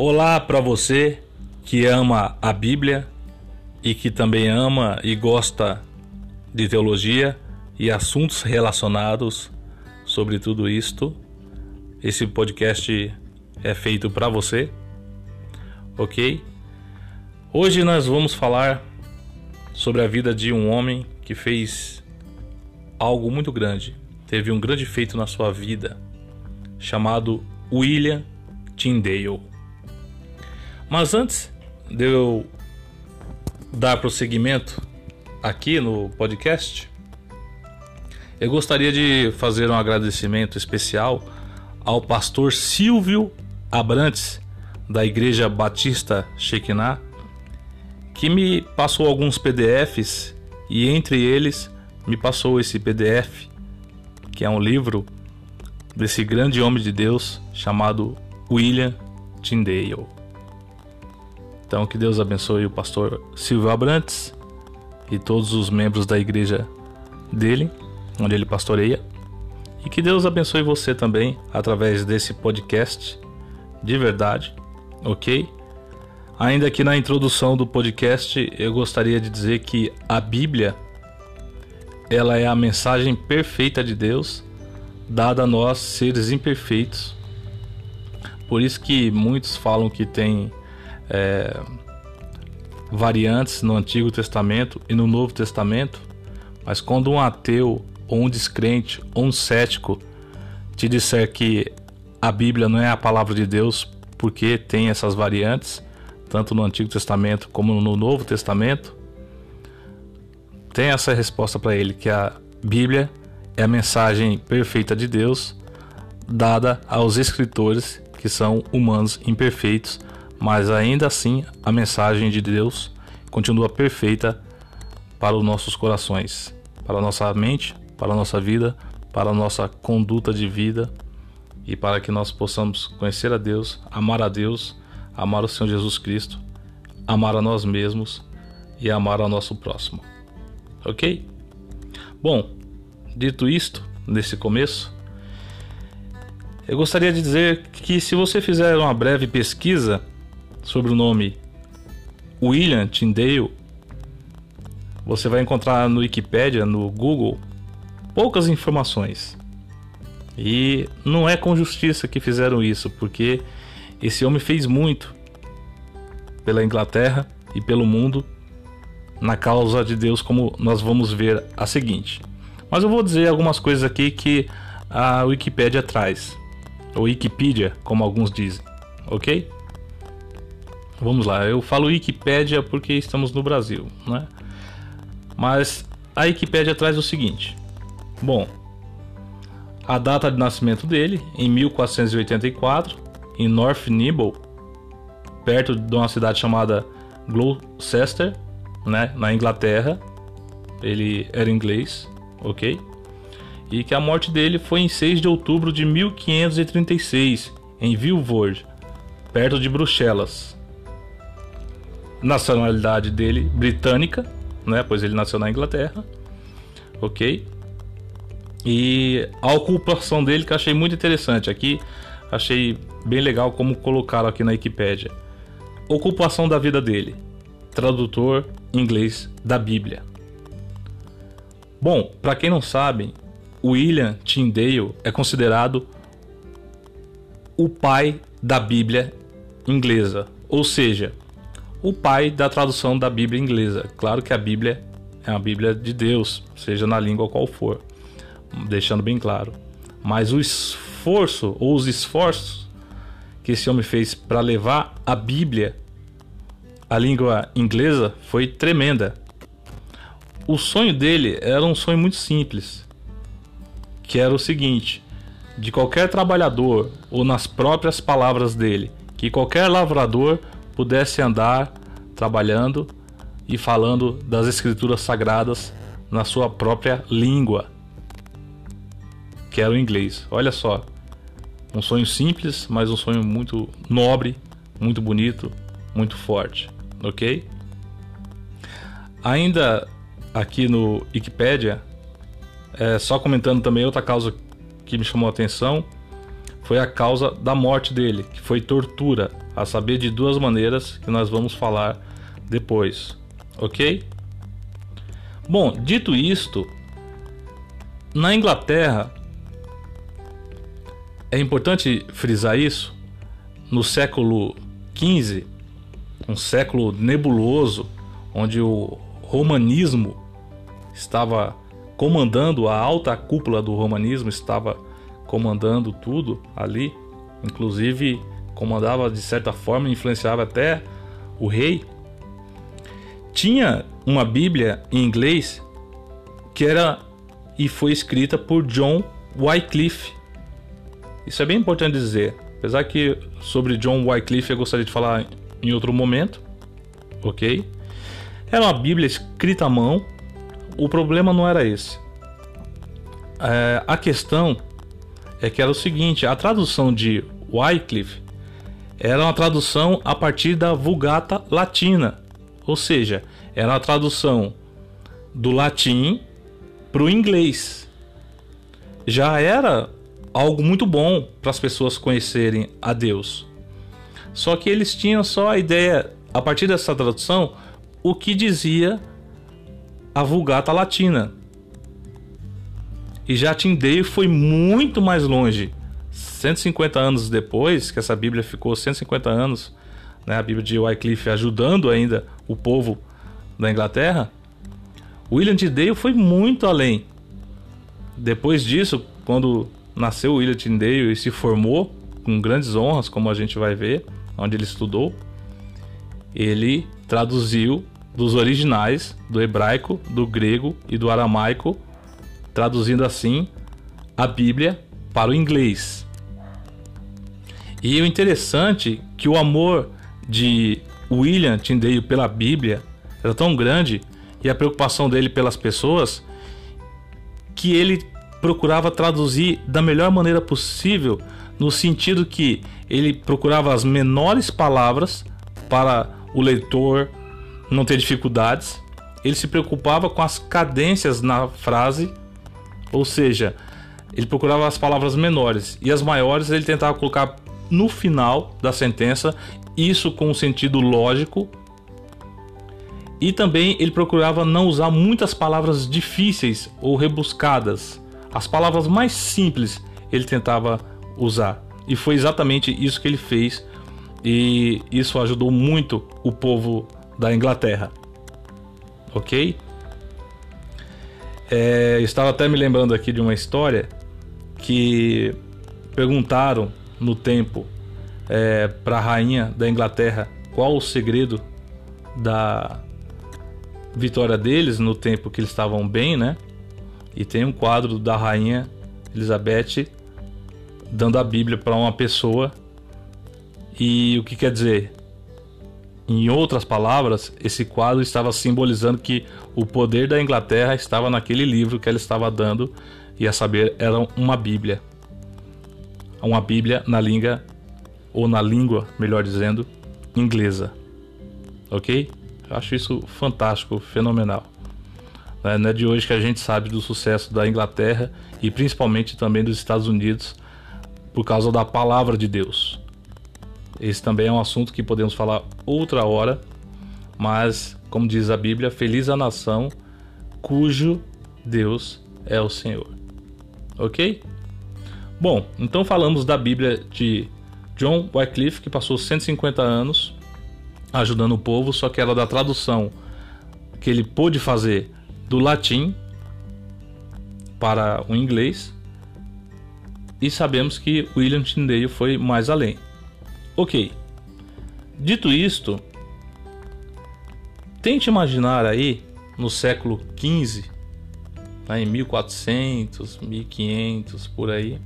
Olá para você que ama a Bíblia e que também ama e gosta de teologia e assuntos relacionados sobre tudo isto. Esse podcast é feito para você, ok? Hoje nós vamos falar sobre a vida de um homem que fez algo muito grande, teve um grande feito na sua vida, chamado William Tyndale. Mas antes de eu dar prosseguimento aqui no podcast, eu gostaria de fazer um agradecimento especial ao pastor Silvio Abrantes, da Igreja Batista Shekinah, que me passou alguns PDFs e entre eles me passou esse PDF, que é um livro desse grande homem de Deus chamado William Tyndale. Então que Deus abençoe o pastor Silvio Abrantes e todos os membros da igreja dele, onde ele pastoreia. E que Deus abençoe você também através desse podcast de verdade, ok? Ainda aqui na introdução do podcast, eu gostaria de dizer que a Bíblia ela é a mensagem perfeita de Deus dada a nós seres imperfeitos. Por isso que muitos falam que tem é, variantes no Antigo Testamento e no Novo Testamento, mas quando um ateu ou um descrente ou um cético te disser que a Bíblia não é a palavra de Deus porque tem essas variantes, tanto no Antigo Testamento como no Novo Testamento, tem essa resposta para ele que a Bíblia é a mensagem perfeita de Deus dada aos escritores que são humanos imperfeitos, mas ainda assim a mensagem de Deus continua perfeita para os nossos corações, para a nossa mente, para a nossa vida, para a nossa conduta de vida e para que nós possamos conhecer a Deus, amar a Deus amar o Senhor Jesus Cristo, amar a nós mesmos e amar ao nosso próximo. Ok? Bom, dito isto, nesse começo, eu gostaria de dizer que se você fizer uma breve pesquisa sobre o nome William Tyndale, você vai encontrar no Wikipedia, no Google, poucas informações. E não é com justiça que fizeram isso, porque esse homem fez muito pela Inglaterra e pelo mundo na causa de Deus, como nós vamos ver a seguinte. Mas eu vou dizer algumas coisas aqui que a Wikipedia traz, ou Wikipedia, como alguns dizem, ok? Vamos lá, eu falo Wikipedia porque estamos no Brasil, né? Mas a Wikipedia traz o seguinte: bom, a data de nascimento dele, em 1484, em North Nibble, perto de uma cidade chamada Gloucester, né, na Inglaterra. Ele era inglês, ok? E que a morte dele foi em 6 de outubro de 1536, em Vilvoorde, perto de Bruxelas. Nacionalidade dele britânica, né, pois ele nasceu na Inglaterra, ok? E a ocupação dele que eu achei muito interessante aqui achei bem legal como colocaram aqui na Wikipédia. Ocupação da vida dele: tradutor inglês da Bíblia. Bom, para quem não sabe, William Tyndale é considerado o pai da Bíblia inglesa, ou seja, o pai da tradução da Bíblia inglesa. Claro que a Bíblia é a Bíblia de Deus, seja na língua qual for, deixando bem claro. Mas o esforço ou os esforços que esse homem fez para levar a Bíblia à língua inglesa foi tremenda. O sonho dele era um sonho muito simples, que era o seguinte: de qualquer trabalhador, ou nas próprias palavras dele, que qualquer lavrador pudesse andar trabalhando e falando das escrituras sagradas na sua própria língua que era o inglês. Olha só, um sonho simples, mas um sonho muito nobre, muito bonito, muito forte, ok? Ainda aqui no Wikipedia, é, só comentando também outra causa que me chamou a atenção, foi a causa da morte dele, que foi tortura, a saber de duas maneiras que nós vamos falar depois, ok? Bom, dito isto, na Inglaterra é importante frisar isso. No século XV, um século nebuloso, onde o romanismo estava comandando a alta cúpula do romanismo, estava comandando tudo ali, inclusive comandava de certa forma, influenciava até o rei. Tinha uma Bíblia em inglês que era e foi escrita por John Wycliffe. Isso é bem importante dizer. Apesar que sobre John Wycliffe eu gostaria de falar em outro momento, ok? Era uma Bíblia escrita à mão. O problema não era esse. É, a questão é que era o seguinte: a tradução de Wycliffe era uma tradução a partir da Vulgata Latina, ou seja, era uma tradução do latim para o inglês. Já era algo muito bom para as pessoas conhecerem a Deus. Só que eles tinham só a ideia, a partir dessa tradução, o que dizia a Vulgata Latina. E já Tindale foi muito mais longe. 150 anos depois, que essa Bíblia ficou 150 anos, né, a Bíblia de Wycliffe ajudando ainda o povo da Inglaterra, William Tyndale foi muito além. Depois disso, quando nasceu William Tyndale e se formou com grandes honras, como a gente vai ver, onde ele estudou, ele traduziu dos originais do hebraico, do grego e do aramaico, traduzindo assim a Bíblia para o inglês. E o interessante é que o amor de William Tyndale pela Bíblia era tão grande e a preocupação dele pelas pessoas que ele procurava traduzir da melhor maneira possível, no sentido que ele procurava as menores palavras para o leitor não ter dificuldades. Ele se preocupava com as cadências na frase, ou seja, ele procurava as palavras menores e as maiores ele tentava colocar no final da sentença, isso com um sentido lógico. E também ele procurava não usar muitas palavras difíceis ou rebuscadas. As palavras mais simples ele tentava usar. E foi exatamente isso que ele fez. E isso ajudou muito o povo da Inglaterra. Ok? É, estava até me lembrando aqui de uma história que perguntaram no tempo é, para a rainha da Inglaterra qual o segredo da vitória deles no tempo que eles estavam bem, né? E tem um quadro da rainha Elizabeth dando a Bíblia para uma pessoa. E o que quer dizer? Em outras palavras, esse quadro estava simbolizando que o poder da Inglaterra estava naquele livro que ela estava dando, e a saber, era uma Bíblia uma Bíblia na língua, ou na língua, melhor dizendo, inglesa. Ok? Eu acho isso fantástico, fenomenal. É, não é de hoje que a gente sabe do sucesso da Inglaterra e principalmente também dos Estados Unidos por causa da palavra de Deus. Esse também é um assunto que podemos falar outra hora, mas, como diz a Bíblia, feliz a nação cujo Deus é o Senhor. Ok? Bom, então falamos da Bíblia de John Wycliffe, que passou 150 anos ajudando o povo, só que era da tradução que ele pôde fazer do latim para o inglês. E sabemos que William Tyndale foi mais além. Ok. Dito isto, tente imaginar aí no século XV, né, em 1400, 1500 por aí,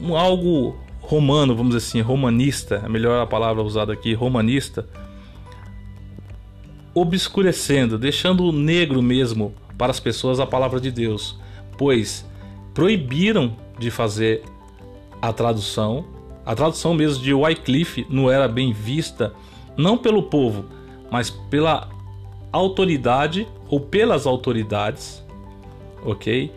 um, algo romano, vamos dizer assim, romanista, é melhor a palavra usada aqui, romanista, obscurecendo, deixando negro mesmo para as pessoas a palavra de Deus, pois proibiram de fazer a tradução. A tradução mesmo de Wycliffe não era bem vista, não pelo povo, mas pela autoridade ou pelas autoridades, ok?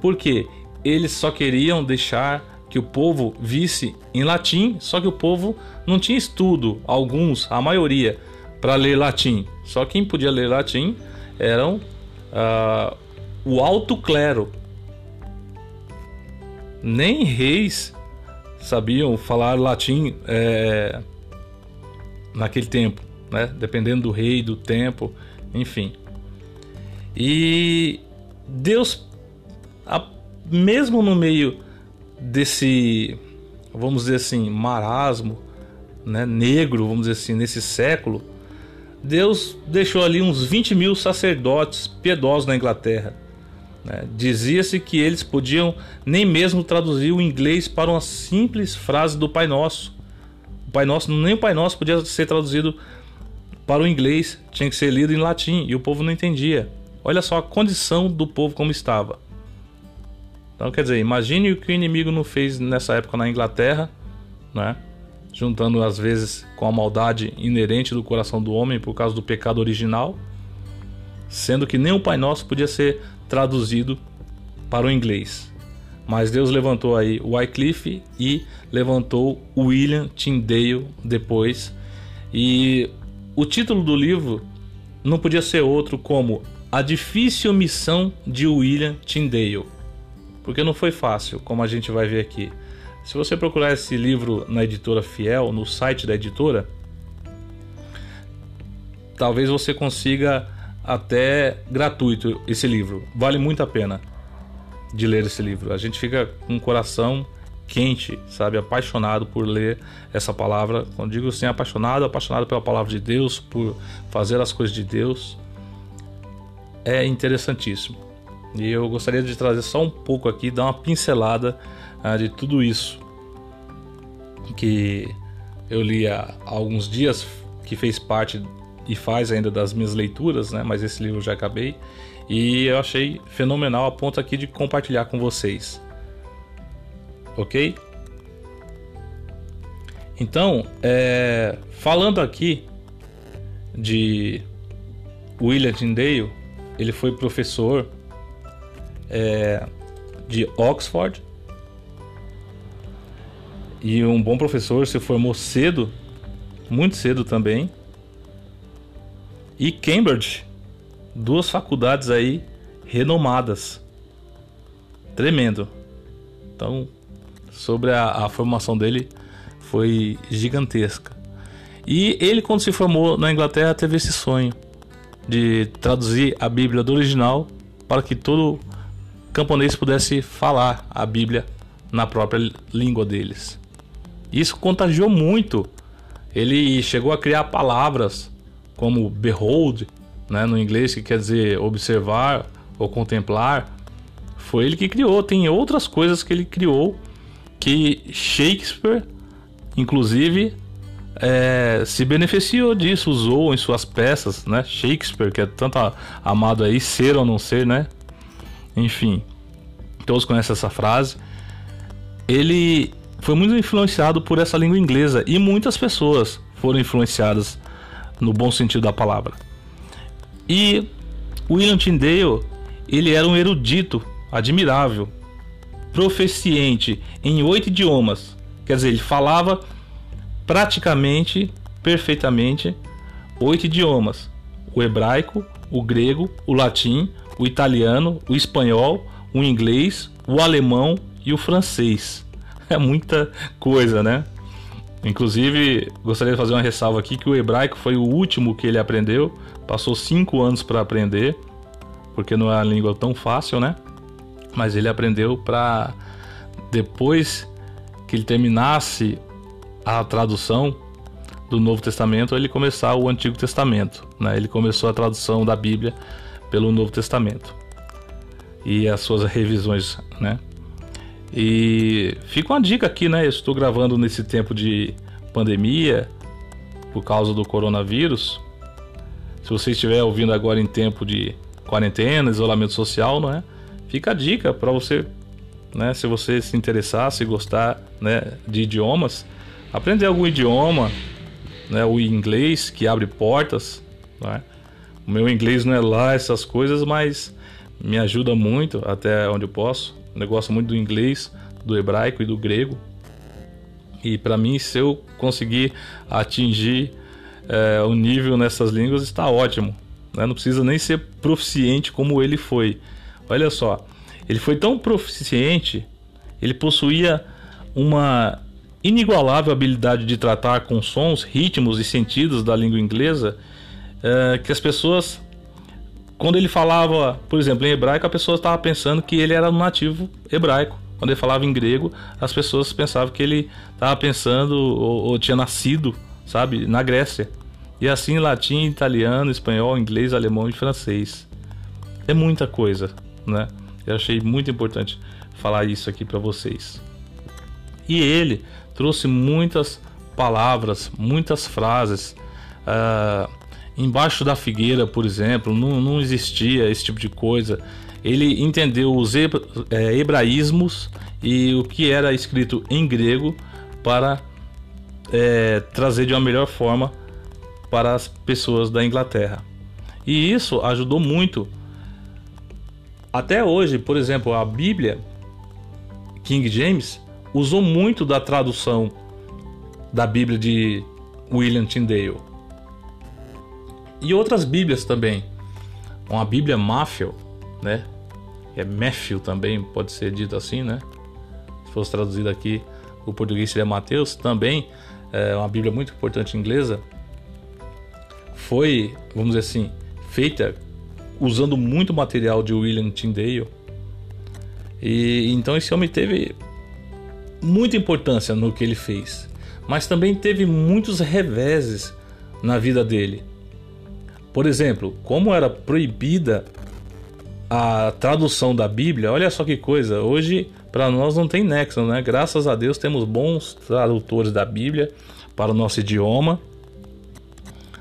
Porque eles só queriam deixar que o povo visse em latim, só que o povo não tinha estudo, alguns, a maioria, para ler latim. Só quem podia ler latim eram uh, o alto clero. Nem reis sabiam falar latim é, naquele tempo, né? dependendo do rei, do tempo, enfim. E Deus, mesmo no meio desse, vamos dizer assim, marasmo, né, negro, vamos dizer assim, nesse século, Deus deixou ali uns 20 mil sacerdotes piedosos na Inglaterra. Né? Dizia-se que eles podiam nem mesmo traduzir o inglês para uma simples frase do Pai Nosso. O Pai Nosso, nem o Pai Nosso podia ser traduzido para o inglês, tinha que ser lido em latim e o povo não entendia. Olha só a condição do povo como estava. Então, quer dizer, imagine o que o inimigo não fez nessa época na Inglaterra, né? juntando às vezes com a maldade inerente do coração do homem por causa do pecado original, sendo que nem o Pai Nosso podia ser traduzido para o inglês. Mas Deus levantou aí Wycliffe e levantou William Tyndale depois. E o título do livro não podia ser outro como A Difícil Missão de William Tyndale porque não foi fácil, como a gente vai ver aqui. Se você procurar esse livro na editora Fiel, no site da editora, talvez você consiga até gratuito esse livro. Vale muito a pena de ler esse livro. A gente fica com o coração quente, sabe, apaixonado por ler essa palavra. Quando digo assim, apaixonado, apaixonado pela palavra de Deus, por fazer as coisas de Deus, é interessantíssimo. E eu gostaria de trazer só um pouco aqui, dar uma pincelada uh, de tudo isso que eu li há alguns dias, que fez parte e faz ainda das minhas leituras, né? Mas esse livro eu já acabei e eu achei fenomenal a ponto aqui de compartilhar com vocês. Ok? Então, é, falando aqui de William Tyndale, ele foi professor é, de Oxford. E um bom professor se formou cedo, muito cedo também. E Cambridge, duas faculdades aí renomadas. Tremendo. Então, sobre a, a formação dele foi gigantesca. E ele, quando se formou na Inglaterra, teve esse sonho de traduzir a Bíblia do original para que todo camponês pudesse falar a Bíblia na própria língua deles. Isso contagiou muito. Ele chegou a criar palavras como behold, né, no inglês, que quer dizer observar ou contemplar. Foi ele que criou. Tem outras coisas que ele criou que Shakespeare, inclusive, é, se beneficiou disso, usou em suas peças, né? Shakespeare, que é tanto amado aí, ser ou não ser, né? enfim, todos conhecem essa frase. Ele foi muito influenciado por essa língua inglesa e muitas pessoas foram influenciadas no bom sentido da palavra. E William Tyndale, ele era um erudito admirável, proficiente em oito idiomas. Quer dizer, ele falava praticamente, perfeitamente, oito idiomas: o hebraico, o grego, o latim, o italiano, o espanhol, o inglês, o alemão e o francês. É muita coisa, né? Inclusive, gostaria de fazer uma ressalva aqui que o hebraico foi o último que ele aprendeu. Passou cinco anos para aprender, porque não é uma língua tão fácil, né? Mas ele aprendeu para depois que ele terminasse a tradução do Novo Testamento, ele começar o Antigo Testamento. Né? Ele começou a tradução da Bíblia pelo Novo Testamento e as suas revisões, né? E fica uma dica aqui, né? Eu estou gravando nesse tempo de pandemia por causa do coronavírus. Se você estiver ouvindo agora em tempo de quarentena, isolamento social, não é? Fica a dica para você, né? Se você se interessar, se gostar, né? De idiomas, aprender algum idioma, né? O inglês que abre portas, não é? O meu inglês não é lá essas coisas, mas me ajuda muito até onde eu posso. Eu gosto muito do inglês, do hebraico e do grego. E para mim, se eu conseguir atingir é, o nível nessas línguas, está ótimo. Né? Não precisa nem ser proficiente como ele foi. Olha só, ele foi tão proficiente, ele possuía uma inigualável habilidade de tratar com sons, ritmos e sentidos da língua inglesa é, que as pessoas, quando ele falava, por exemplo, em hebraico, a pessoa estava pensando que ele era um nativo hebraico. Quando ele falava em grego, as pessoas pensavam que ele estava pensando ou, ou, tinha nascido, sabe, na Grécia. E assim latim, italiano, espanhol, inglês, alemão e francês. É muita coisa, né? Eu achei muito importante falar isso aqui para vocês. E ele trouxe muitas palavras, muitas frases. Uh, embaixo da figueira, por exemplo, não, não existia esse tipo de coisa ele entendeu os é, hebraísmos e o que era escrito em grego para é, trazer de uma melhor forma para as pessoas da Inglaterra. E isso ajudou muito. Até hoje, por exemplo, a Bíblia King James usou muito da tradução da Bíblia de William Tyndale. E outras Bíblias também. Uma Bíblia Matthew né? É Matthew também, pode ser dito assim, né? Se fosse traduzido aqui, o português seria Mateus, também é uma Bíblia muito importante inglesa. Foi, vamos dizer assim, feita usando muito material de William Tyndale. E então esse homem teve muita importância no que ele fez, mas também teve muitos reveses na vida dele. Por exemplo, como era proibida a tradução da Bíblia, olha só que coisa, hoje para nós não tem nexo, né? Graças a Deus temos bons tradutores da Bíblia para o nosso idioma,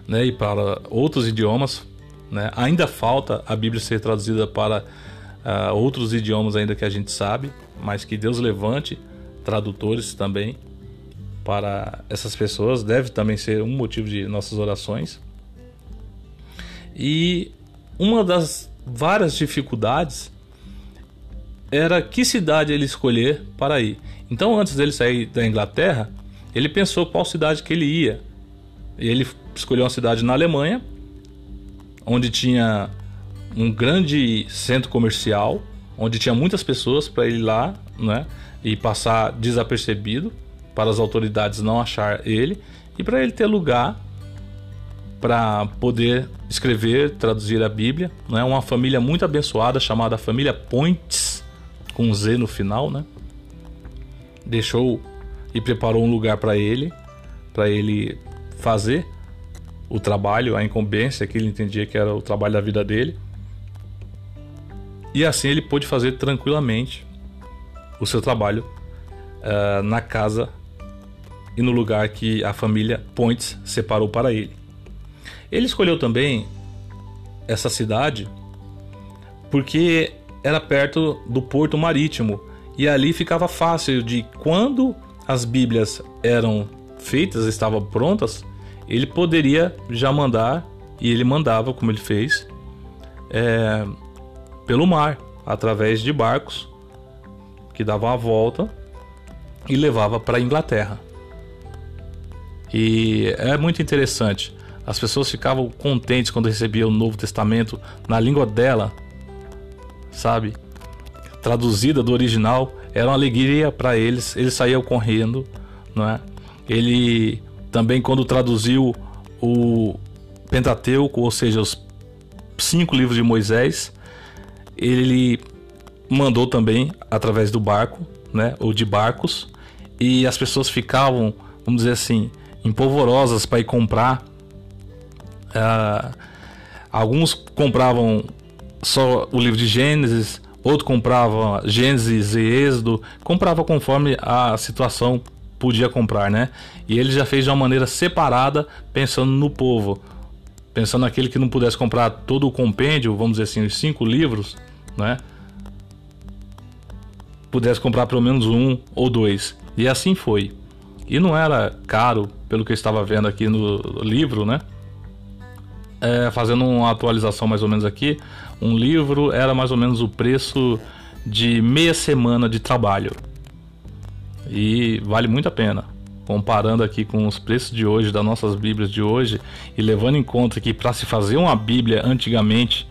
né? E para outros idiomas, né? Ainda falta a Bíblia ser traduzida para uh, outros idiomas ainda que a gente sabe, mas que Deus levante tradutores também para essas pessoas, deve também ser um motivo de nossas orações. E uma das várias dificuldades era que cidade ele escolher para ir. Então, antes dele sair da Inglaterra, ele pensou qual cidade que ele ia. E ele escolheu uma cidade na Alemanha, onde tinha um grande centro comercial, onde tinha muitas pessoas para ele ir lá, né, e passar desapercebido para as autoridades não achar ele e para ele ter lugar para poder escrever, traduzir a Bíblia. Né? Uma família muito abençoada chamada família Points, com Z no final, né? Deixou e preparou um lugar para ele, para ele fazer o trabalho, a incumbência que ele entendia que era o trabalho da vida dele. E assim ele pôde fazer tranquilamente o seu trabalho uh, na casa e no lugar que a família Points separou para ele. Ele escolheu também essa cidade porque era perto do porto marítimo e ali ficava fácil de quando as Bíblias eram feitas, estavam prontas, ele poderia já mandar e ele mandava, como ele fez, é, pelo mar, através de barcos que davam a volta e levava para a Inglaterra. E é muito interessante as pessoas ficavam contentes quando recebiam o Novo Testamento na língua dela, sabe? Traduzida do original, era uma alegria para eles. Eles saíam correndo, não é? Ele também quando traduziu o Pentateuco, ou seja, os cinco livros de Moisés, ele mandou também através do barco, né, ou de barcos, e as pessoas ficavam, vamos dizer assim, empolvorosas para ir comprar Uh, alguns compravam só o livro de Gênesis, outros compravam Gênesis e Êxodo, comprava conforme a situação podia comprar, né? E ele já fez de uma maneira separada, pensando no povo, pensando naquele que não pudesse comprar todo o compêndio, vamos dizer assim, os cinco livros, né? Pudesse comprar pelo menos um ou dois. E assim foi. E não era caro, pelo que eu estava vendo aqui no livro, né? É, fazendo uma atualização mais ou menos aqui, um livro era mais ou menos o preço de meia semana de trabalho. E vale muito a pena. Comparando aqui com os preços de hoje, das nossas Bíblias de hoje, e levando em conta que para se fazer uma Bíblia antigamente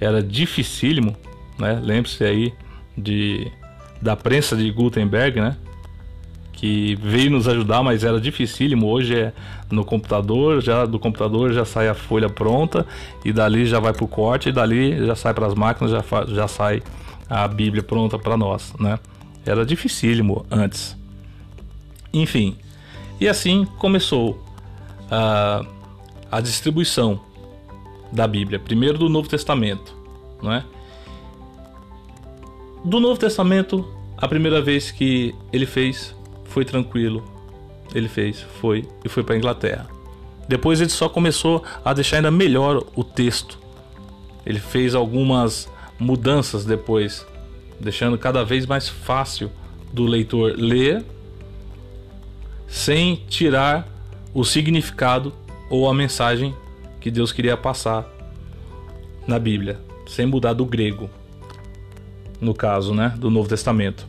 era dificílimo, né? Lembre-se aí de, da prensa de Gutenberg, né? Que veio nos ajudar, mas era dificílimo. Hoje é no computador, já do computador já sai a folha pronta e dali já vai para o corte e dali já sai para as máquinas, já, já sai a Bíblia pronta para nós, né? Era dificílimo antes. Enfim, e assim começou a, a distribuição da Bíblia, primeiro do Novo Testamento, não é? Do Novo Testamento, a primeira vez que ele fez foi tranquilo. Ele fez, foi e foi para Inglaterra. Depois ele só começou a deixar ainda melhor o texto. Ele fez algumas mudanças depois, deixando cada vez mais fácil do leitor ler sem tirar o significado ou a mensagem que Deus queria passar na Bíblia, sem mudar do grego, no caso, né, do Novo Testamento.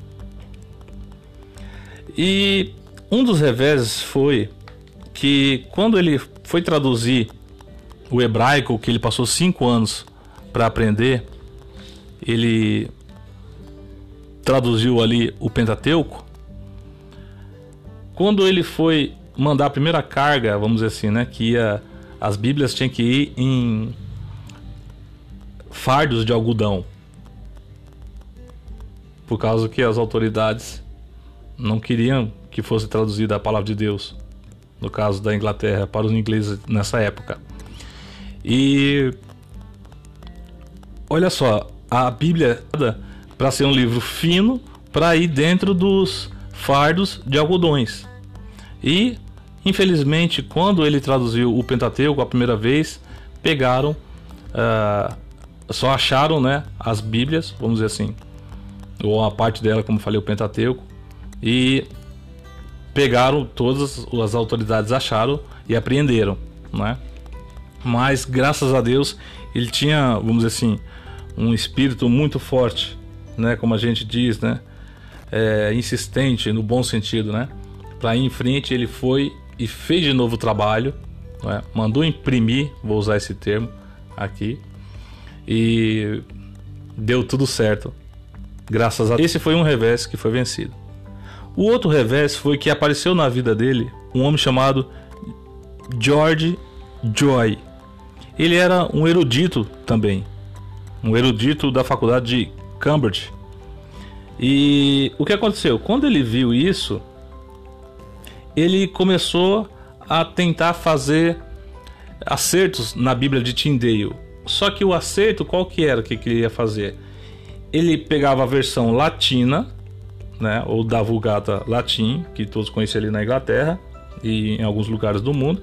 E um dos reveses foi que quando ele foi traduzir o hebraico, que ele passou cinco anos para aprender, ele traduziu ali o Pentateuco. Quando ele foi mandar a primeira carga, vamos dizer assim, né, que ia, as Bíblias tinham que ir em fardos de algodão, por causa que as autoridades não queriam que fosse traduzida a palavra de Deus, no caso da Inglaterra, para os ingleses nessa época. E olha só, a Bíblia para ser um livro fino para ir dentro dos fardos de algodões. E infelizmente, quando ele traduziu o Pentateuco a primeira vez, pegaram, uh, só acharam, né, as Bíblias, vamos dizer assim, ou a parte dela, como falei, o Pentateuco, e pegaram todas as autoridades acharam e apreenderam, né? Mas graças a Deus ele tinha, vamos dizer assim, um espírito muito forte, né? Como a gente diz, né? É, insistente no bom sentido, né? Para ir em frente ele foi e fez de novo o trabalho, né? mandou imprimir, vou usar esse termo aqui, e deu tudo certo. Graças a esse foi um revés que foi vencido. O outro revés foi que apareceu na vida dele um homem chamado George Joy. Ele era um erudito também, um erudito da faculdade de Cambridge. E o que aconteceu? Quando ele viu isso, ele começou a tentar fazer acertos na Bíblia de Tyndale. Só que o acerto qual que era que ele ia fazer? Ele pegava a versão latina né, ou da Vulgata Latim, que todos conhecem ali na Inglaterra e em alguns lugares do mundo.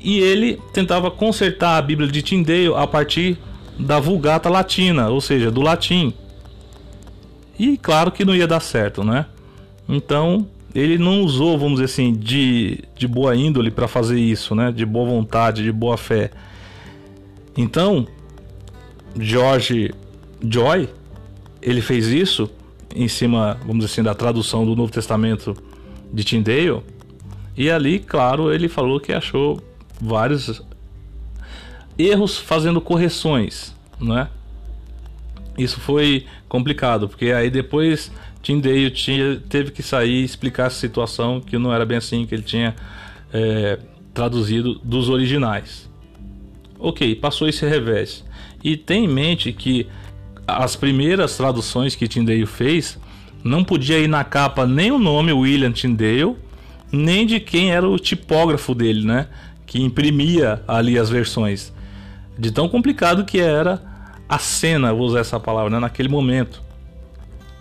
E ele tentava consertar a Bíblia de Tyndale a partir da Vulgata Latina, ou seja, do latim. E claro que não ia dar certo, né? Então ele não usou, vamos dizer assim, de, de boa índole para fazer isso, né? De boa vontade, de boa fé. Então, George Joy, ele fez isso em cima, vamos dizer assim, da tradução do Novo Testamento de Tyndale. E ali, claro, ele falou que achou vários erros fazendo correções, né? Isso foi complicado, porque aí depois Tyndale tinha, teve que sair e explicar essa situação que não era bem assim que ele tinha é, traduzido dos originais. Ok, passou esse revés. E tem em mente que as primeiras traduções que Tyndale fez, não podia ir na capa nem o nome William Tyndale, nem de quem era o tipógrafo dele, né? Que imprimia ali as versões. De tão complicado que era a cena, vou usar essa palavra, né? naquele momento.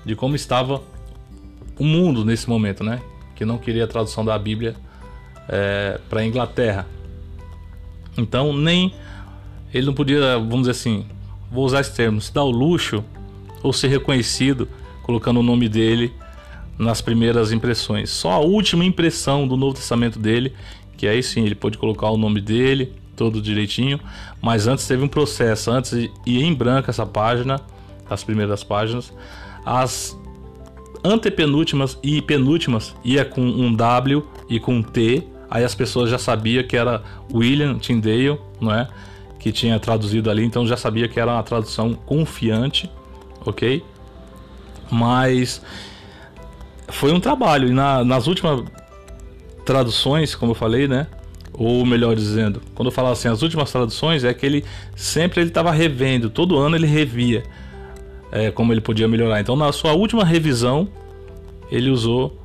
De como estava o mundo nesse momento, né? Que não queria a tradução da Bíblia é, para a Inglaterra. Então, nem ele não podia, vamos dizer assim, vou usar esse termo, se dar o luxo ou ser reconhecido colocando o nome dele nas primeiras impressões. Só a última impressão do Novo Testamento dele, que aí sim ele pode colocar o nome dele todo direitinho, mas antes teve um processo, antes ia em branco essa página, as primeiras páginas, as antepenúltimas e penúltimas ia com um W e com um T, aí as pessoas já sabiam que era William Tyndale, não é? Que tinha traduzido ali, então já sabia que era uma tradução confiante, ok? Mas foi um trabalho, e na, nas últimas traduções, como eu falei, né? Ou melhor dizendo, quando eu falo assim, as últimas traduções é que ele sempre ele estava revendo, todo ano ele revia é, como ele podia melhorar. Então, na sua última revisão, ele usou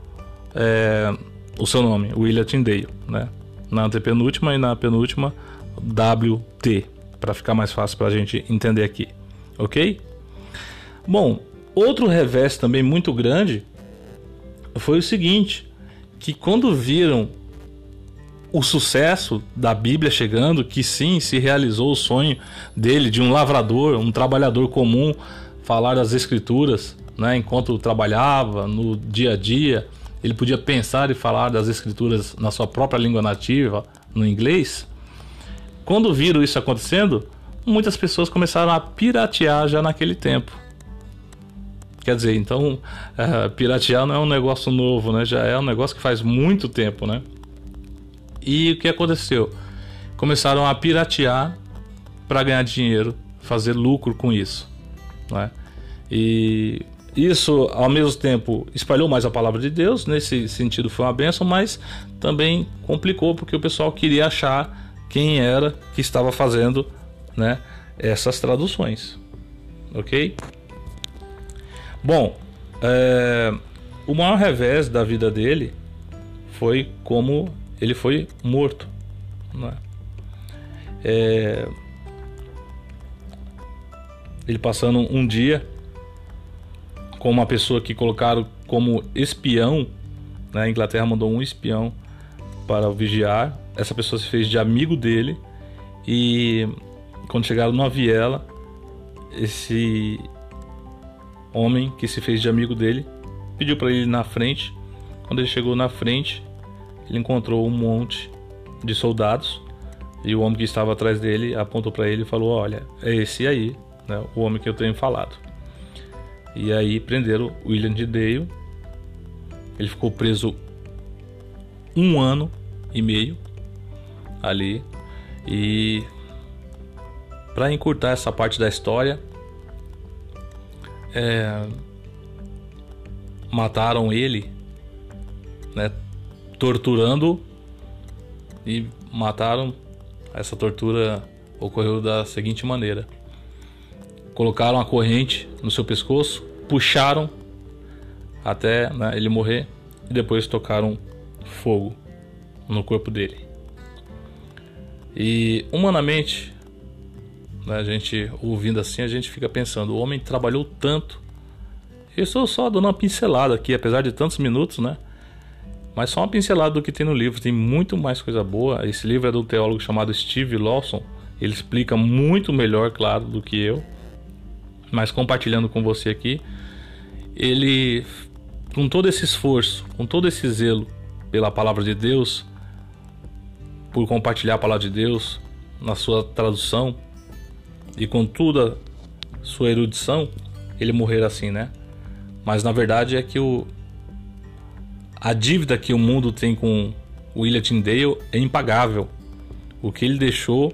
é, o seu nome, William Tyndale, né? Na antepenúltima e na penúltima, WT, para ficar mais fácil para a gente entender aqui, ok? Bom, outro revés também muito grande foi o seguinte, que quando viram o sucesso da Bíblia chegando, que sim, se realizou o sonho dele de um lavrador, um trabalhador comum, falar das escrituras, né, enquanto trabalhava no dia a dia, ele podia pensar e falar das escrituras na sua própria língua nativa, no inglês. Quando viram isso acontecendo, muitas pessoas começaram a piratear já naquele tempo. Quer dizer, então, uh, piratear não é um negócio novo, né? Já é um negócio que faz muito tempo, né? E o que aconteceu? Começaram a piratear para ganhar dinheiro, fazer lucro com isso, né? E isso, ao mesmo tempo, espalhou mais a palavra de Deus, nesse sentido foi uma benção, mas também complicou porque o pessoal queria achar quem era que estava fazendo né, essas traduções. Ok? Bom, é, o maior revés da vida dele foi como ele foi morto. Né? É, ele passando um dia com uma pessoa que colocaram como espião, né? a Inglaterra mandou um espião para vigiar. Essa pessoa se fez de amigo dele e quando chegaram numa viela, esse homem que se fez de amigo dele pediu para ele ir na frente. Quando ele chegou na frente, ele encontrou um monte de soldados e o homem que estava atrás dele apontou para ele e falou: Olha, é esse aí, né, o homem que eu tenho falado. E aí prenderam William de Dale. Ele ficou preso um ano e meio ali. E para encurtar essa parte da história, é, mataram ele, né, torturando e mataram. Essa tortura ocorreu da seguinte maneira: colocaram a corrente no seu pescoço, puxaram até né, ele morrer e depois tocaram fogo no corpo dele. E humanamente, né, a gente ouvindo assim, a gente fica pensando: o homem trabalhou tanto. Eu estou só dando uma pincelada aqui, apesar de tantos minutos, né? Mas só uma pincelada do que tem no livro, tem muito mais coisa boa. Esse livro é do teólogo chamado Steve Lawson. Ele explica muito melhor, claro, do que eu. Mas compartilhando com você aqui, ele, com todo esse esforço, com todo esse zelo pela palavra de Deus, por compartilhar a palavra de Deus na sua tradução e com toda sua erudição, ele morrer assim, né? Mas na verdade é que o, a dívida que o mundo tem com William Tyndale é impagável. O que ele deixou,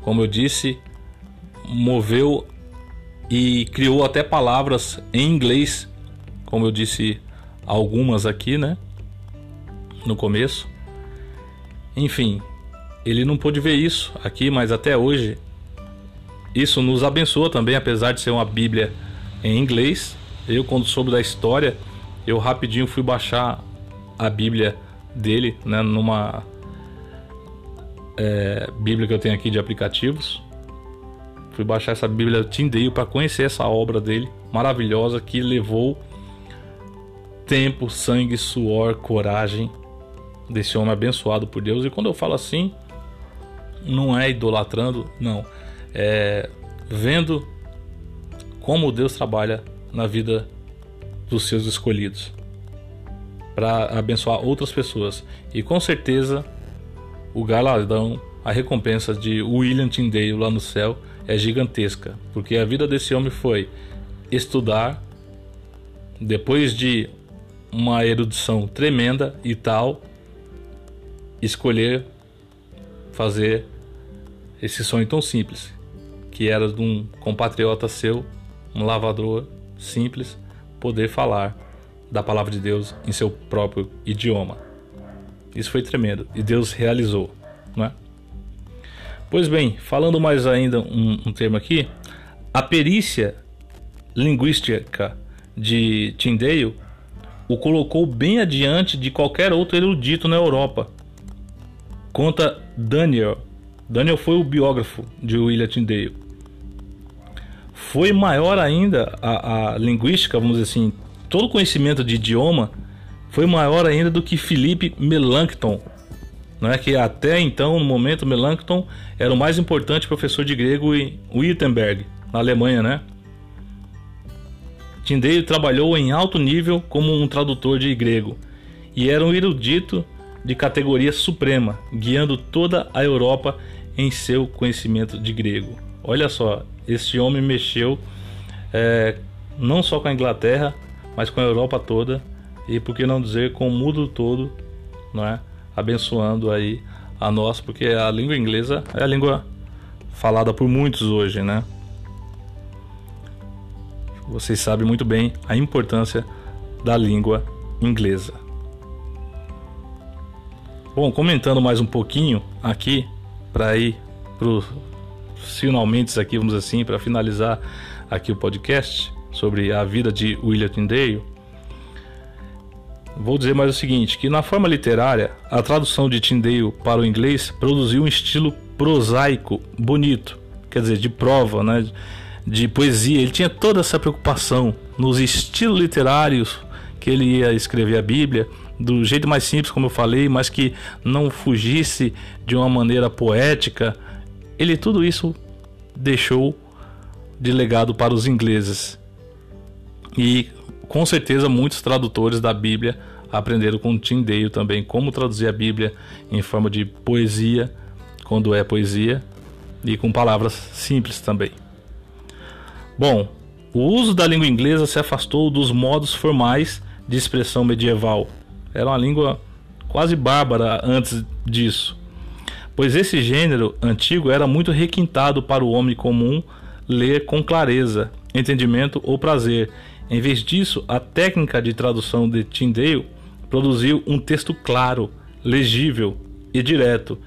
como eu disse, moveu e criou até palavras em inglês como eu disse algumas aqui, né? No começo. Enfim, ele não pôde ver isso aqui, mas até hoje isso nos abençoa também, apesar de ser uma Bíblia em inglês. Eu, quando soube da história, eu rapidinho fui baixar a Bíblia dele, né? Numa é, Bíblia que eu tenho aqui de aplicativos. Fui baixar essa Bíblia Tyndale para conhecer essa obra dele maravilhosa que levou tempo, sangue, suor, coragem desse homem abençoado por Deus. E quando eu falo assim, não é idolatrando, não. É vendo como Deus trabalha na vida dos seus escolhidos para abençoar outras pessoas. E com certeza o galardão a recompensa de William Tyndale lá no céu é gigantesca, porque a vida desse homem foi estudar, depois de uma erudição tremenda e tal, escolher fazer esse sonho tão simples, que era de um compatriota seu, um lavador simples, poder falar da palavra de Deus em seu próprio idioma. Isso foi tremendo e Deus realizou, não é? Pois bem, falando mais ainda um, um termo aqui, a perícia linguística de Tyndale o colocou bem adiante de qualquer outro erudito na Europa. Conta Daniel. Daniel foi o biógrafo de William Tyndale. Foi maior ainda a, a linguística, vamos dizer assim, todo o conhecimento de idioma foi maior ainda do que Philippe Melanchthon, é que até então, no momento, Melanchthon era o mais importante professor de grego em Wittenberg, na Alemanha, né? Tyndale trabalhou em alto nível como um tradutor de grego e era um erudito de categoria suprema, guiando toda a Europa em seu conhecimento de grego. Olha só, esse homem mexeu é, não só com a Inglaterra, mas com a Europa toda e por que não dizer com o mundo todo, não é? Abençoando aí a nós, porque a língua inglesa é a língua falada por muitos hoje, né? vocês sabem muito bem a importância da língua inglesa. Bom, comentando mais um pouquinho aqui para ir para os finalmente aqui, vamos assim, para finalizar aqui o podcast sobre a vida de William Tyndale. Vou dizer mais o seguinte, que na forma literária, a tradução de Tyndale para o inglês produziu um estilo prosaico, bonito, quer dizer, de prova, né? de poesia, ele tinha toda essa preocupação nos estilos literários que ele ia escrever a Bíblia, do jeito mais simples, como eu falei, mas que não fugisse de uma maneira poética. Ele tudo isso deixou de legado para os ingleses. E com certeza muitos tradutores da Bíblia aprenderam com Tyndale também como traduzir a Bíblia em forma de poesia, quando é poesia, e com palavras simples também. Bom, o uso da língua inglesa se afastou dos modos formais de expressão medieval. Era uma língua quase bárbara antes disso, pois esse gênero antigo era muito requintado para o homem comum ler com clareza, entendimento ou prazer. Em vez disso, a técnica de tradução de Tyndale produziu um texto claro, legível e direto,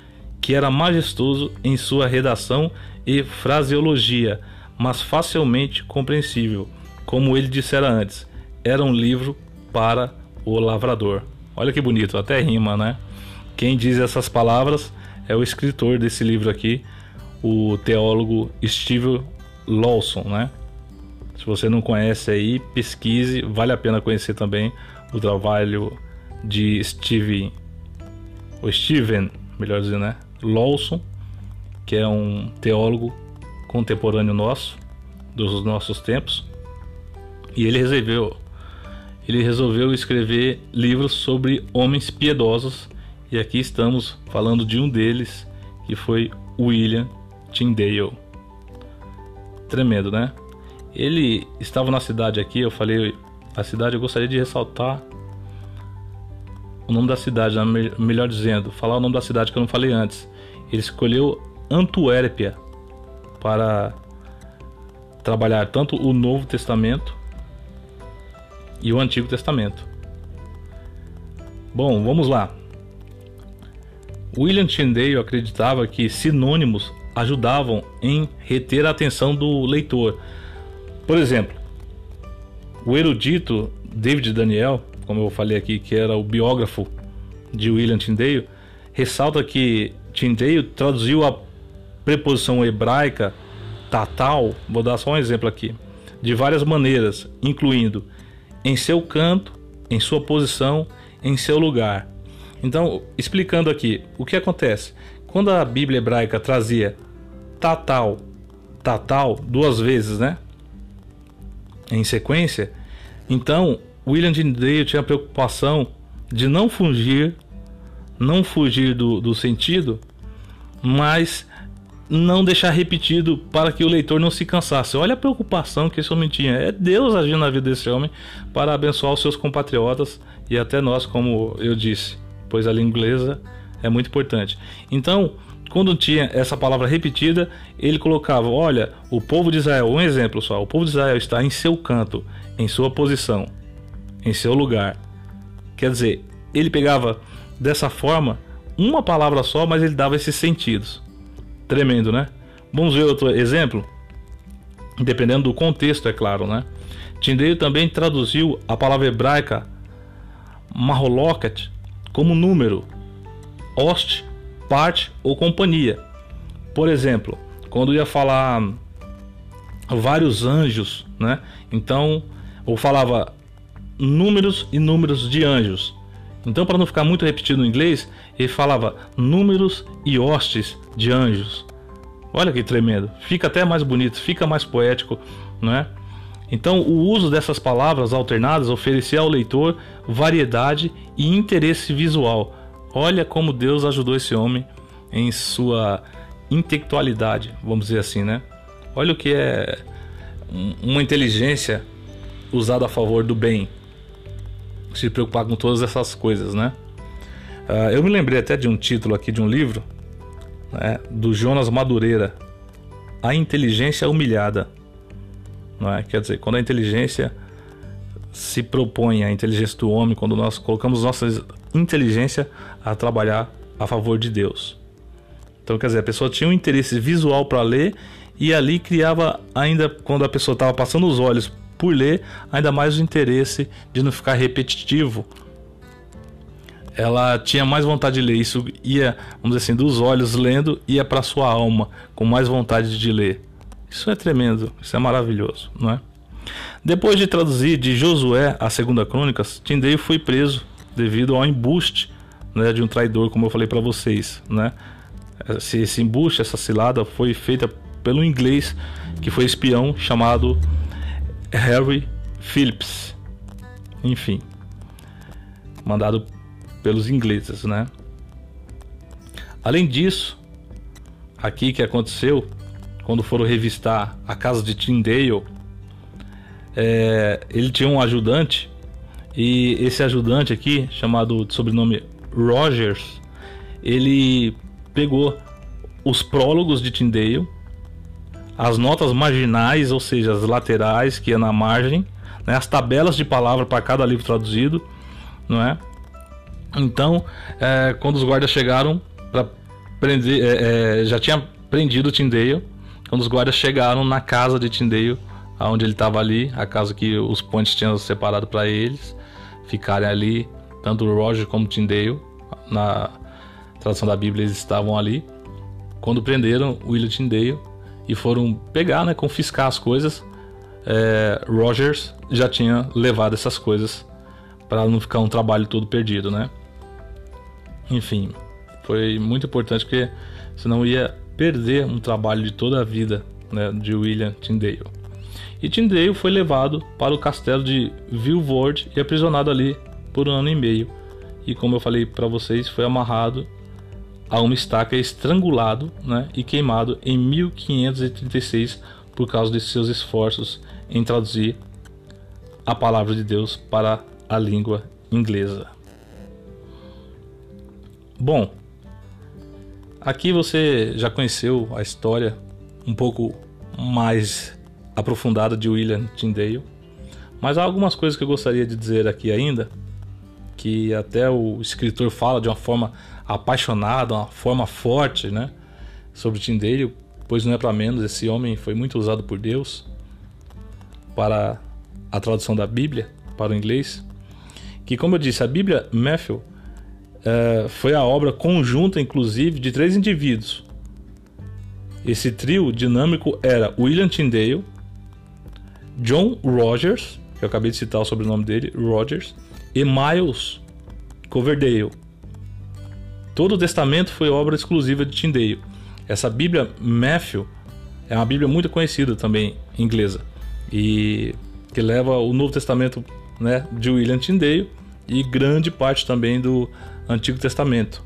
que era majestoso em sua redação e fraseologia mas facilmente compreensível. Como ele dissera antes, era um livro para o lavrador. Olha que bonito, até rima, né? Quem diz essas palavras é o escritor desse livro aqui, o teólogo Steve Lawson, né? Se você não conhece aí, pesquise, vale a pena conhecer também o trabalho de Steve, o Steven, melhor dizendo, né? Lawson, que é um teólogo contemporâneo nosso, dos nossos tempos, e ele resolveu, ele resolveu escrever livros sobre homens piedosos, e aqui estamos falando de um deles, que foi William Tyndale. Tremendo, né? Ele estava na cidade aqui, eu falei a cidade, eu gostaria de ressaltar o nome da cidade, melhor dizendo, falar o nome da cidade que eu não falei antes. Ele escolheu Antuérpia para trabalhar tanto o Novo Testamento e o Antigo Testamento. Bom, vamos lá. William Tyndale acreditava que sinônimos ajudavam em reter a atenção do leitor. Por exemplo, o erudito David Daniel, como eu falei aqui, que era o biógrafo de William Tyndale, ressalta que Tyndale traduziu a preposição hebraica tatal, vou dar só um exemplo aqui, de várias maneiras, incluindo em seu canto, em sua posição, em seu lugar. Então, explicando aqui, o que acontece? Quando a Bíblia hebraica trazia tatal, tatal duas vezes, né? Em sequência, então William Tyndale tinha a preocupação de não fugir, não fugir do, do sentido mas não deixar repetido para que o leitor não se cansasse. Olha a preocupação que esse homem tinha. É Deus agindo na vida desse homem para abençoar os seus compatriotas e até nós, como eu disse, pois a língua inglesa é muito importante. Então, quando tinha essa palavra repetida, ele colocava: Olha, o povo de Israel, um exemplo só, o povo de Israel está em seu canto, em sua posição, em seu lugar. Quer dizer, ele pegava dessa forma uma palavra só, mas ele dava esses sentidos. Tremendo, né? Vamos ver outro exemplo? Dependendo do contexto, é claro, né? Tyndale também traduziu a palavra hebraica Maholoket como número, host, parte ou companhia. Por exemplo, quando ia falar vários anjos, né? Então, ou falava números e números de anjos. Então, para não ficar muito repetido no inglês, ele falava números e hostes de anjos. Olha que tremendo. Fica até mais bonito, fica mais poético, não é? Então, o uso dessas palavras alternadas oferecia ao leitor variedade e interesse visual. Olha como Deus ajudou esse homem em sua intelectualidade, vamos dizer assim, né? Olha o que é uma inteligência usada a favor do bem. Se preocupar com todas essas coisas, né? Uh, eu me lembrei até de um título aqui de um livro né, do Jonas Madureira, A Inteligência Humilhada. Não é? Quer dizer, quando a inteligência se propõe, a inteligência do homem, quando nós colocamos nossa inteligência a trabalhar a favor de Deus. Então, quer dizer, a pessoa tinha um interesse visual para ler e ali criava, ainda quando a pessoa estava passando os olhos por ler, ainda mais o interesse de não ficar repetitivo ela tinha mais vontade de ler. Isso ia, vamos dizer assim, dos olhos lendo, ia para sua alma com mais vontade de ler. Isso é tremendo, isso é maravilhoso, não é? Depois de traduzir de Josué a Segunda Crônicas, Tyndale foi preso devido ao embuste né, de um traidor, como eu falei para vocês, né? Esse, esse embuste, essa cilada foi feita pelo inglês que foi espião chamado Harry Phillips. Enfim, mandado pelos ingleses, né? Além disso, aqui que aconteceu, quando foram revistar a casa de Tyndale, é, ele tinha um ajudante e esse ajudante aqui, chamado de sobrenome Rogers, ele pegou os prólogos de Tyndale, as notas marginais, ou seja, as laterais que é na margem, né, as tabelas de palavra para cada livro traduzido, não é? Então, é, quando os guardas chegaram para prender, é, é, já tinha prendido o Tyndale. Quando os guardas chegaram na casa de Tyndale, onde ele estava ali, a casa que os pontes tinham separado para eles, ficarem ali, tanto Roger como o Tyndale, na tradução da Bíblia eles estavam ali. Quando prenderam o William Tyndale e foram pegar, né, confiscar as coisas, é, Rogers já tinha levado essas coisas para não ficar um trabalho todo perdido, né? Enfim, foi muito importante porque senão ia perder um trabalho de toda a vida né, de William Tyndale. E Tyndale foi levado para o castelo de Vilvoord e aprisionado ali por um ano e meio. E como eu falei para vocês, foi amarrado a uma estaca estrangulado né, e queimado em 1536 por causa de seus esforços em traduzir a palavra de Deus para a língua inglesa. Bom, aqui você já conheceu a história um pouco mais aprofundada de William Tyndale, mas há algumas coisas que eu gostaria de dizer aqui ainda, que até o escritor fala de uma forma apaixonada, uma forma forte, né, sobre Tyndale, pois não é para menos, esse homem foi muito usado por Deus para a tradução da Bíblia para o inglês, que como eu disse, a Bíblia Matthew é, foi a obra conjunta, inclusive, de três indivíduos. Esse trio dinâmico era William Tyndale, John Rogers, que eu acabei de citar o sobrenome dele, Rogers, e Miles Coverdale. Todo o testamento foi obra exclusiva de Tyndale. Essa Bíblia Matthew é uma Bíblia muito conhecida também inglesa e que leva o Novo Testamento né, de William Tyndale e grande parte também do Antigo Testamento.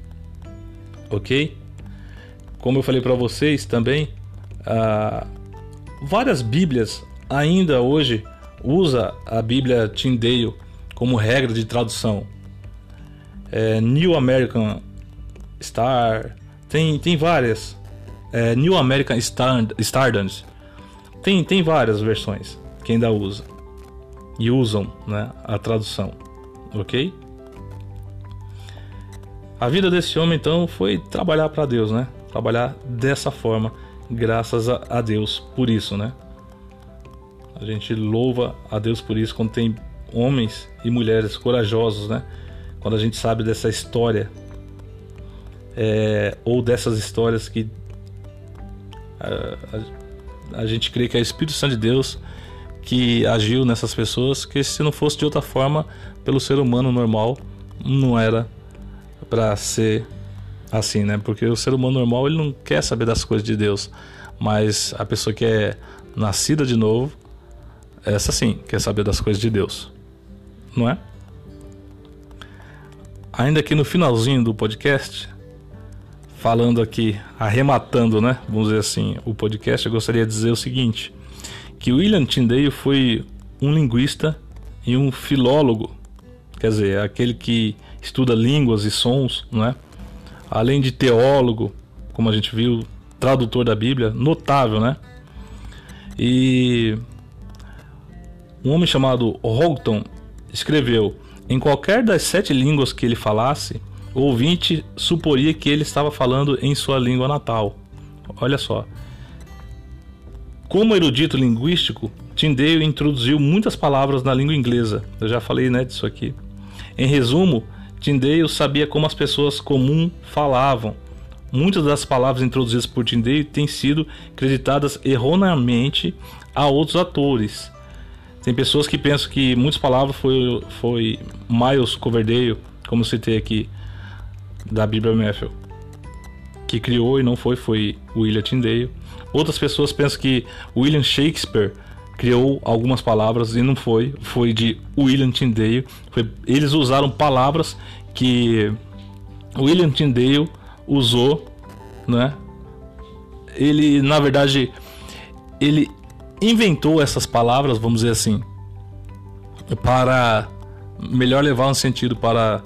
Ok? como eu falei para vocês também, ah, várias Bíblias ainda hoje usa a Bíblia Tyndale como regra de tradução. É, New American Star, tem, tem várias. É, New American Stardust, tem, tem várias versões que ainda usa e usam né, a tradução, ok? A vida desse homem então foi trabalhar para Deus, né? Trabalhar dessa forma, graças a, Deus por isso, né? A gente louva a Deus por isso quando tem homens e mulheres corajosos, né? Quando a gente sabe dessa história é, ou dessas histórias que a, a, a, gente crê que é o Espírito Santo de Deus que agiu nessas pessoas, que se não fosse de outra forma, pelo ser humano normal, não era para ser assim, né? Porque o ser humano normal ele não quer saber das coisas de Deus, mas a pessoa que é nascida de novo, essa sim quer saber das coisas de Deus, não é? Ainda aqui no finalzinho do podcast, falando aqui, arrematando, né? Vamos dizer assim, o podcast, eu gostaria de dizer o seguinte: que William Tyndale foi um linguista e um filólogo, quer dizer, aquele que estuda línguas e sons, não é? Além de teólogo, como a gente viu, tradutor da Bíblia, notável, né? E um homem chamado Houghton escreveu: em qualquer das sete línguas que ele falasse, o ouvinte suporia que ele estava falando em sua língua natal. Olha só. Como erudito linguístico, Tyndale introduziu muitas palavras na língua inglesa. Eu já falei né, disso aqui. Em resumo, Tyndale sabia como as pessoas comuns falavam. Muitas das palavras introduzidas por Tyndale têm sido creditadas erroneamente a outros atores. Tem pessoas que pensam que muitas palavras foi, foi Miles Coverdale, como citei aqui, da Bíblia Matthew, que criou e não foi, foi William Tyndale. Outras pessoas pensam que William Shakespeare criou algumas palavras e não foi, foi de William Tyndale. Foi, eles usaram palavras que William Tyndale usou, né? Ele, na verdade, ele inventou essas palavras, vamos dizer assim, para melhor levar um sentido para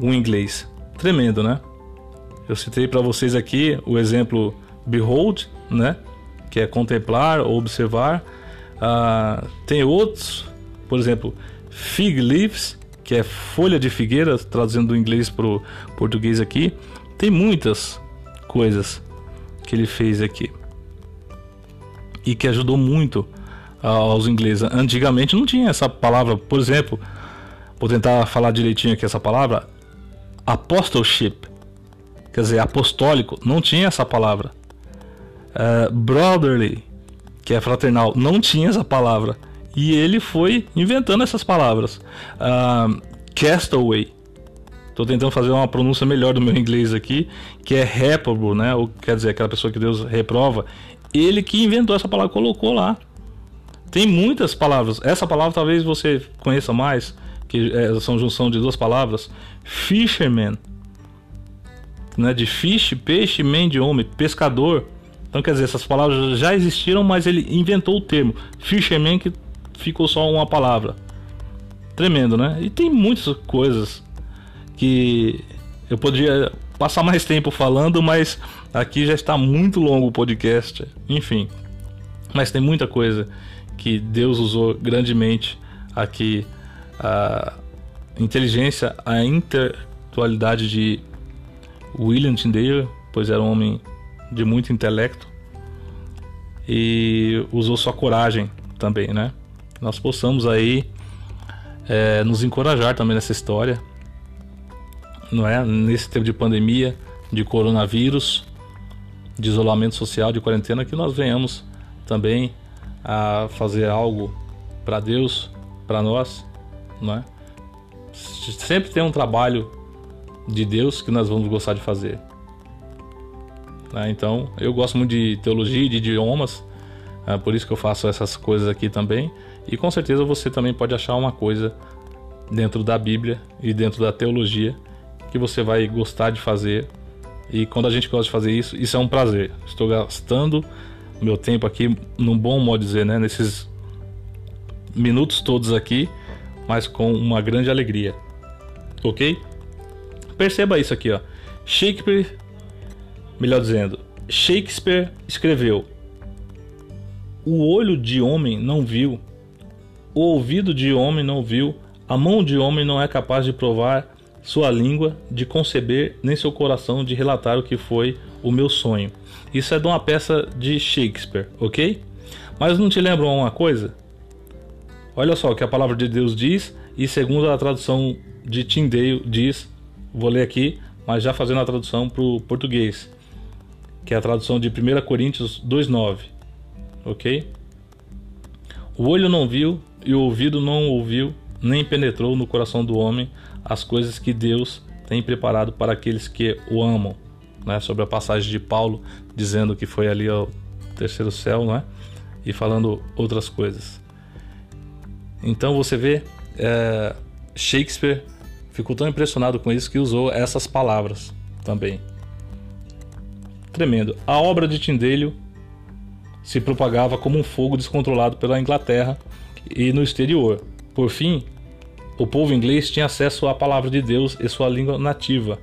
o inglês. Tremendo, né? Eu citei para vocês aqui o exemplo behold, né? Que é contemplar ou observar. Uh, tem outros, por exemplo, fig leaves, que é folha de figueira, traduzindo do inglês para o português aqui. Tem muitas coisas que ele fez aqui e que ajudou muito aos ingleses. Antigamente não tinha essa palavra, por exemplo, vou tentar falar direitinho aqui essa palavra, apostleship, quer dizer, apostólico, não tinha essa palavra. Uh, brotherly, que é fraternal, não tinha essa palavra. E ele foi inventando essas palavras. Uh, castaway, Estou tentando fazer uma pronúncia melhor do meu inglês aqui, que é reprobable, né? Ou quer dizer, aquela pessoa que Deus reprova. Ele que inventou essa palavra, colocou lá. Tem muitas palavras. Essa palavra talvez você conheça mais, que é, são junção de duas palavras. Fisherman, né? De fish, peixe, man de homem, pescador. Então quer dizer, essas palavras já existiram, mas ele inventou o termo. Fisherman que ficou só uma palavra. Tremendo, né? E tem muitas coisas que eu poderia passar mais tempo falando, mas aqui já está muito longo o podcast. Enfim, mas tem muita coisa que Deus usou grandemente aqui. A inteligência, a intelectualidade de William Tyndale, pois era um homem de muito intelecto e usou sua coragem também, né? Nós possamos aí é, nos encorajar também nessa história não é? Nesse tempo de pandemia, de coronavírus, de isolamento social, de quarentena, que nós venhamos também a fazer algo para Deus, para nós, não é? Sempre tem um trabalho de Deus que nós vamos gostar de fazer. Né? Então, eu gosto muito de teologia e de idiomas, é por isso que eu faço essas coisas aqui também. E com certeza você também pode achar uma coisa dentro da Bíblia e dentro da teologia que você vai gostar de fazer E quando a gente gosta de fazer isso, isso é um prazer. Estou gastando meu tempo aqui, num bom modo de dizer, né? Nesses minutos todos aqui, mas com uma grande alegria. Ok? Perceba isso aqui, ó. Shakespeare, melhor dizendo, Shakespeare escreveu: O olho de homem não viu, o ouvido de homem não viu, a mão de homem não é capaz de provar sua língua, de conceber, nem seu coração de relatar o que foi o meu sonho. Isso é de uma peça de Shakespeare, ok? Mas não te lembra uma coisa? Olha só o que a palavra de Deus diz, e segundo a tradução de Tyndale diz, vou ler aqui, mas já fazendo a tradução para o português, que é a tradução de 1 Coríntios 2,9, ok? O olho não viu e o ouvido não ouviu, nem penetrou no coração do homem as coisas que Deus tem preparado para aqueles que o amam. Né? Sobre a passagem de Paulo dizendo que foi ali ao terceiro céu, né? E falando outras coisas. Então você vê, é, Shakespeare ficou tão impressionado com isso que usou essas palavras também. Tremendo. A obra de Tyndale se propagava como um fogo descontrolado pela Inglaterra e no exterior. Por fim, o povo inglês tinha acesso à palavra de Deus e sua língua nativa.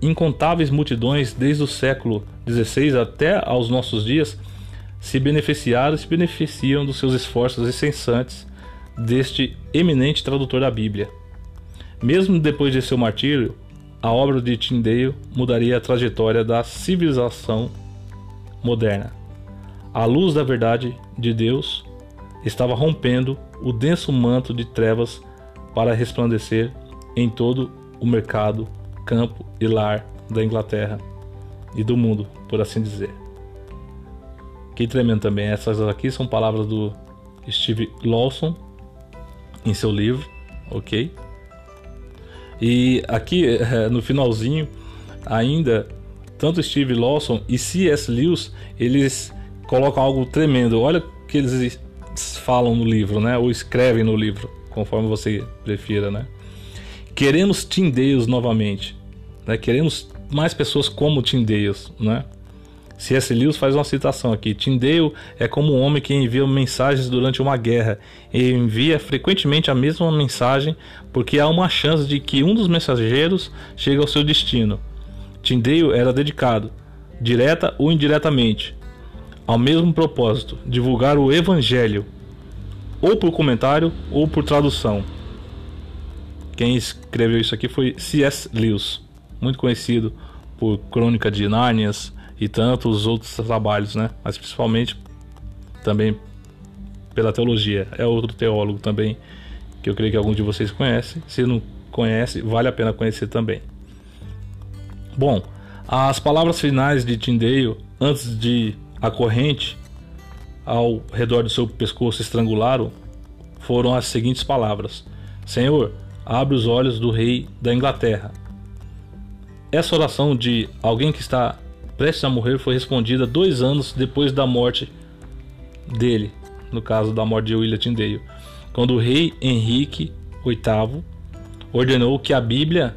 Incontáveis multidões, desde o século XVI até aos nossos dias, se beneficiaram e se beneficiam dos seus esforços incessantes deste eminente tradutor da Bíblia. Mesmo depois de seu martírio, a obra de Tyndale mudaria a trajetória da civilização moderna. A luz da verdade de Deus estava rompendo o denso manto de trevas para resplandecer em todo o mercado, campo e lar da Inglaterra e do mundo, por assim dizer. Que tremendo também. Essas aqui são palavras do Steve Lawson em seu livro, ok? E aqui no finalzinho, ainda tanto Steve Lawson e C.S. Lewis eles colocam algo tremendo. Olha o que eles falam no livro, né? Ou escrevem no livro conforme você prefira, né? Queremos Tindeios novamente, né? Queremos mais pessoas como Tindeios, né? C.S. Lewis faz uma citação aqui: Tyndale é como um homem que envia mensagens durante uma guerra e envia frequentemente a mesma mensagem porque há uma chance de que um dos mensageiros chegue ao seu destino. Tyndale era dedicado, direta ou indiretamente, ao mesmo propósito: divulgar o Evangelho ou por comentário ou por tradução. Quem escreveu isso aqui foi C.S. Lewis, muito conhecido por Crônica de Nárnias e tantos outros trabalhos, né? Mas principalmente também pela teologia. É outro teólogo também que eu creio que algum de vocês conhece. Se não conhece, vale a pena conhecer também. Bom, as palavras finais de Tyndale antes de a corrente ao redor do seu pescoço estrangularam foram as seguintes palavras: Senhor, abre os olhos do rei da Inglaterra. Essa oração de alguém que está prestes a morrer foi respondida dois anos depois da morte dele, no caso da morte de William Tyndale, quando o rei Henrique VIII ordenou que a Bíblia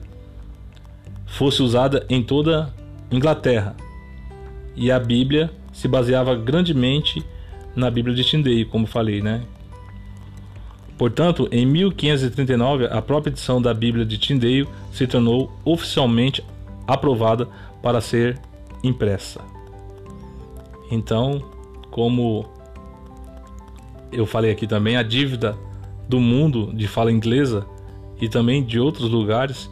fosse usada em toda Inglaterra. E a Bíblia se baseava grandemente na Bíblia de Tyndale, como falei, né? Portanto, em 1539, a própria edição da Bíblia de Tyndale se tornou oficialmente aprovada para ser impressa. Então, como eu falei aqui também, a dívida do mundo de fala inglesa e também de outros lugares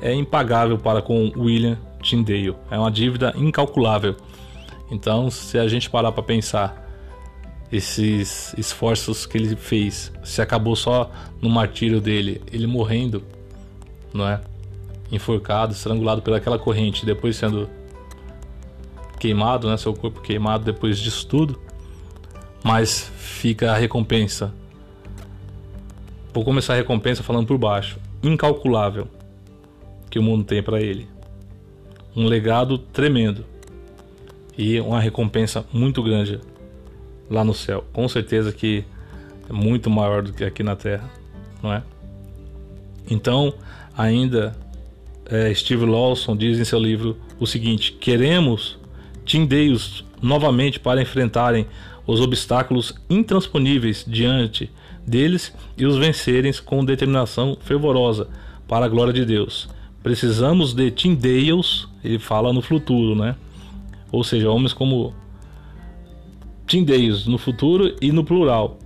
é impagável para com William Tyndale. É uma dívida incalculável. Então, se a gente parar para pensar esses esforços que ele fez, se acabou só no martírio dele, ele morrendo, não é? Enforcado, estrangulado pelaquela corrente, depois sendo queimado, né? Seu corpo queimado depois disso tudo. Mas fica a recompensa. Vou começar a recompensa falando por baixo. Incalculável que o mundo tem para ele. Um legado tremendo e uma recompensa muito grande lá no céu. Com certeza que é muito maior do que aqui na Terra, não é? Então, ainda é, Steve Lawson diz em seu livro o seguinte: queremos tindeios novamente para enfrentarem os obstáculos intransponíveis diante deles e os vencerem com determinação fervorosa para a glória de Deus. Precisamos de tindeios, ele fala no futuro, né? Ou seja, homens como tindeios no futuro e no plural,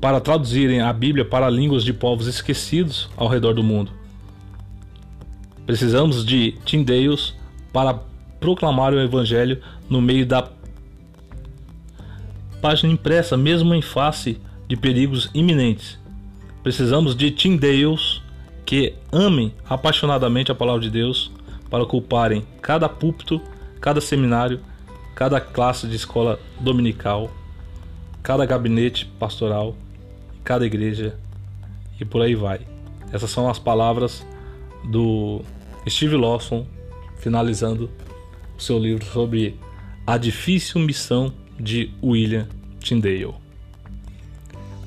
para traduzirem a Bíblia para línguas de povos esquecidos ao redor do mundo. Precisamos de tindeios para proclamar o Evangelho no meio da página impressa, mesmo em face de perigos iminentes. Precisamos de tindeios que amem apaixonadamente a palavra de Deus para ocuparem cada púlpito, cada seminário, cada classe de escola dominical, cada gabinete pastoral, cada igreja e por aí vai. Essas são as palavras do Steve Lawson finalizando o seu livro sobre a difícil missão de William Tyndale.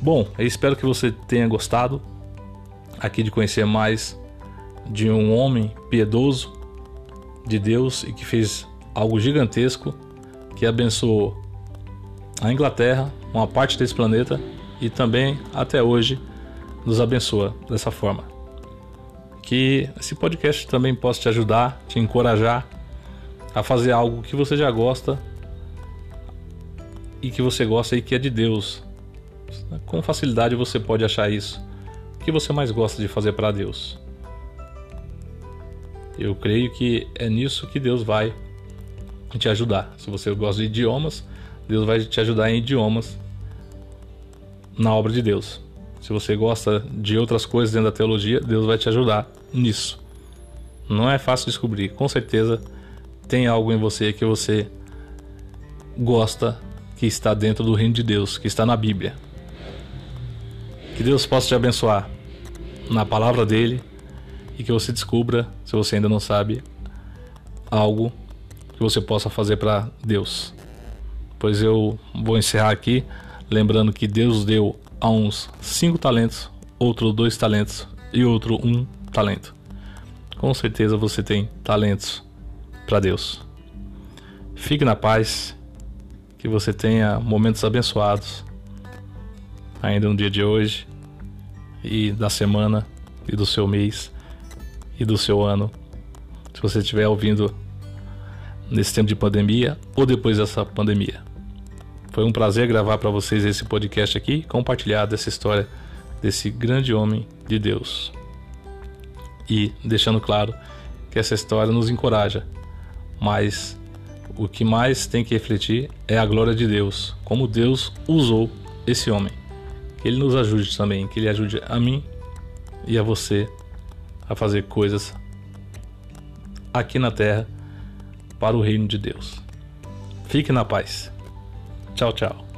Bom, eu espero que você tenha gostado aqui de conhecer mais de um homem piedoso de Deus e que fez algo gigantesco que abençoou a Inglaterra, uma parte desse planeta e também até hoje nos abençoa dessa forma. Que esse podcast também possa te ajudar, te encorajar a fazer algo que você já gosta e que você gosta e que é de Deus. Com facilidade você pode achar isso. O que você mais gosta de fazer para Deus? Eu creio que é nisso que Deus vai te ajudar. Se você gosta de idiomas, Deus vai te ajudar em idiomas na obra de Deus. Se você gosta de outras coisas dentro da teologia, Deus vai te ajudar nisso. Não é fácil descobrir. Com certeza tem algo em você que você gosta que está dentro do reino de Deus, que está na Bíblia. Que Deus possa te abençoar na palavra dele e que você descubra, se você ainda não sabe, algo que você possa fazer para Deus. Pois eu vou encerrar aqui lembrando que Deus deu a uns cinco talentos, outro dois talentos e outro um talento. Com certeza você tem talentos para Deus. Fique na paz, que você tenha momentos abençoados ainda no dia de hoje e da semana e do seu mês e do seu ano. Se você estiver ouvindo nesse tempo de pandemia ou depois dessa pandemia. Foi um prazer gravar para vocês esse podcast aqui, compartilhar dessa história desse grande homem de Deus. E deixando claro que essa história nos encoraja, mas o que mais tem que refletir é a glória de Deus, como Deus usou esse homem. Que ele nos ajude também, que ele ajude a mim e a você a fazer coisas aqui na terra para o reino de Deus. Fique na paz. Tchau, tchau.